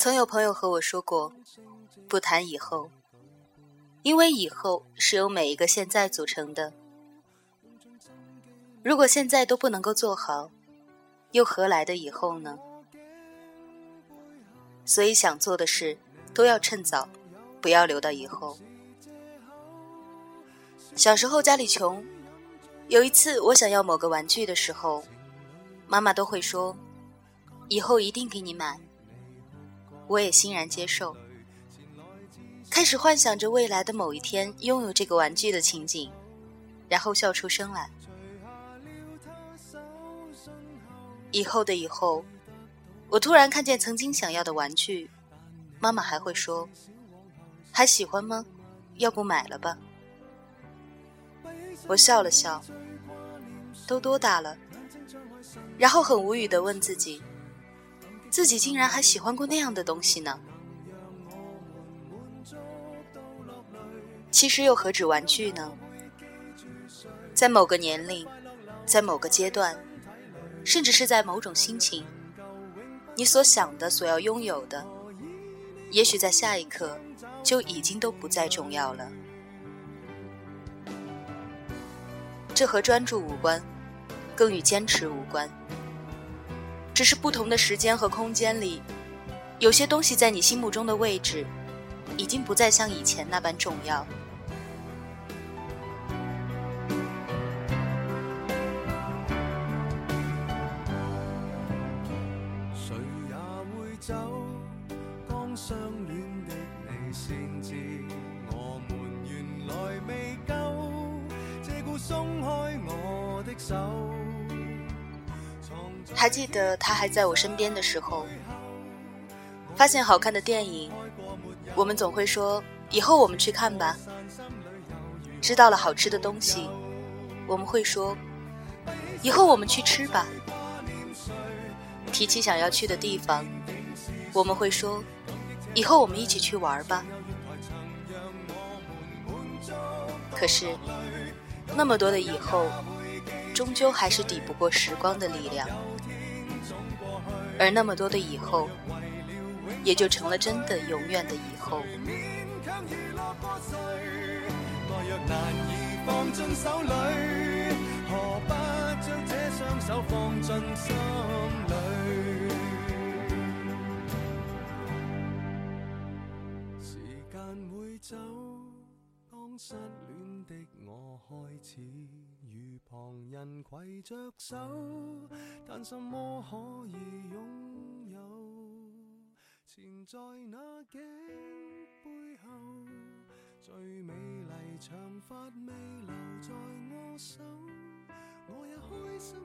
曾有朋友和我说过，不谈以后，因为以后是由每一个现在组成的。如果现在都不能够做好，又何来的以后呢？所以想做的事都要趁早，不要留到以后。小时候家里穷，有一次我想要某个玩具的时候，妈妈都会说：“以后一定给你买。”我也欣然接受，开始幻想着未来的某一天拥有这个玩具的情景，然后笑出声来。以后的以后，我突然看见曾经想要的玩具，妈妈还会说：“还喜欢吗？要不买了吧。”我笑了笑，都多大了？然后很无语的问自己。自己竟然还喜欢过那样的东西呢？其实又何止玩具呢？在某个年龄，在某个阶段，甚至是在某种心情，你所想的、所要拥有的，也许在下一刻就已经都不再重要了。这和专注无关，更与坚持无关。只是不同的时间和空间里，有些东西在你心目中的位置，已经不再像以前那般重要。谁也会走，当相恋的你先知，我们原来未够，这故松开我的手。还记得他还在我身边的时候，发现好看的电影，我们总会说以后我们去看吧。知道了好吃的东西，我们会说以后我们去吃吧。提起想要去的地方，我们会说以后我们一起去玩吧。可是那么多的以后，终究还是抵不过时光的力量。而那么多的以后，也就成了真的永远的以后。时间会走，当失恋的我开始与旁人携着手，但什么可以拥有？缠在那颈背后，最美丽长发未留在我手，我也开心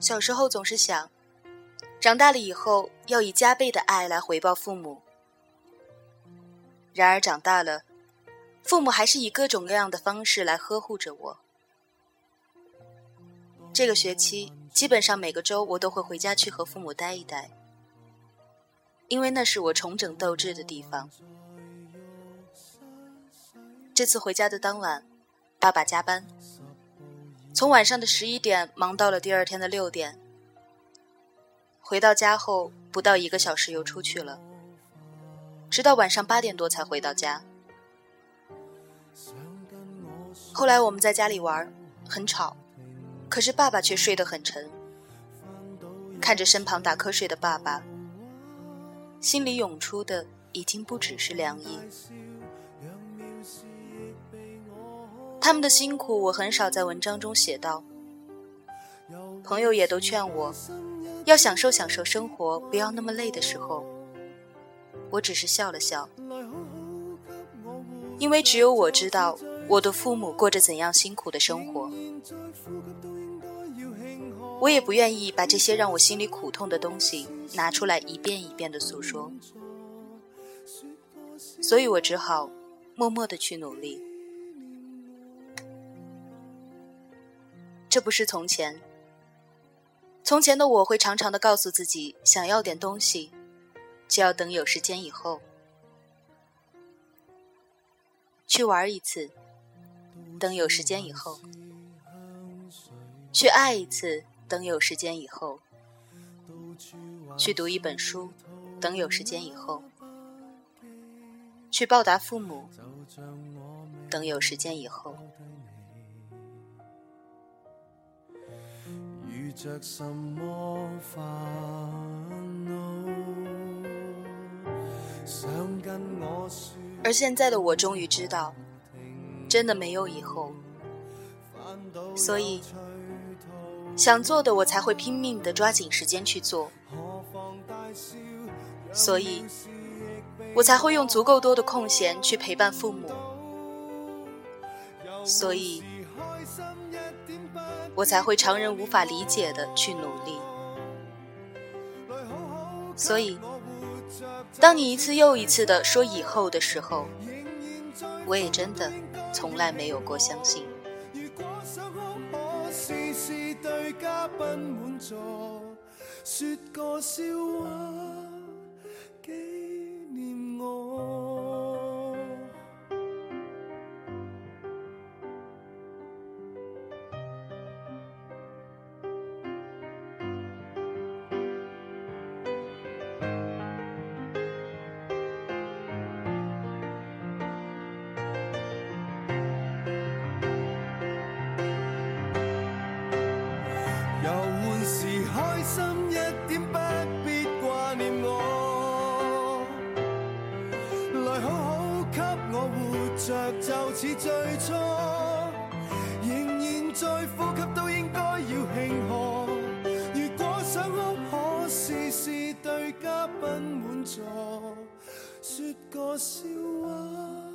小时候总是想，长大了以后要以加倍的爱来回报父母。然而长大了，父母还是以各种各样的方式来呵护着我。这个学期基本上每个周我都会回家去和父母待一待，因为那是我重整斗志的地方。这次回家的当晚，爸爸加班。从晚上的十一点忙到了第二天的六点，回到家后不到一个小时又出去了，直到晚上八点多才回到家。后来我们在家里玩，很吵，可是爸爸却睡得很沉。看着身旁打瞌睡的爸爸，心里涌出的已经不只是凉意。他们的辛苦，我很少在文章中写到。朋友也都劝我，要享受享受生活，不要那么累的时候，我只是笑了笑，因为只有我知道，我的父母过着怎样辛苦的生活，我也不愿意把这些让我心里苦痛的东西拿出来一遍一遍的诉说，所以我只好默默的去努力。这不是从前，从前的我会常常的告诉自己，想要点东西，就要等有时间以后。去玩一次。等有时间以后，去爱一次；等有时间以后，去读一本书；等有时间以后，去报答父母；等有时间以后，而现在的我终于知道。真的没有以后，所以想做的我才会拼命的抓紧时间去做，所以我才会用足够多的空闲去陪伴父母，所以我才会常人无法理解的去努力，所以当你一次又一次的说以后的时候，我也真的。从来没有过相信。说个笑话纪念我。着就似最初，仍然在呼吸，都应该要庆贺。如果想哭，可试试对嘉宾满座，说个笑话。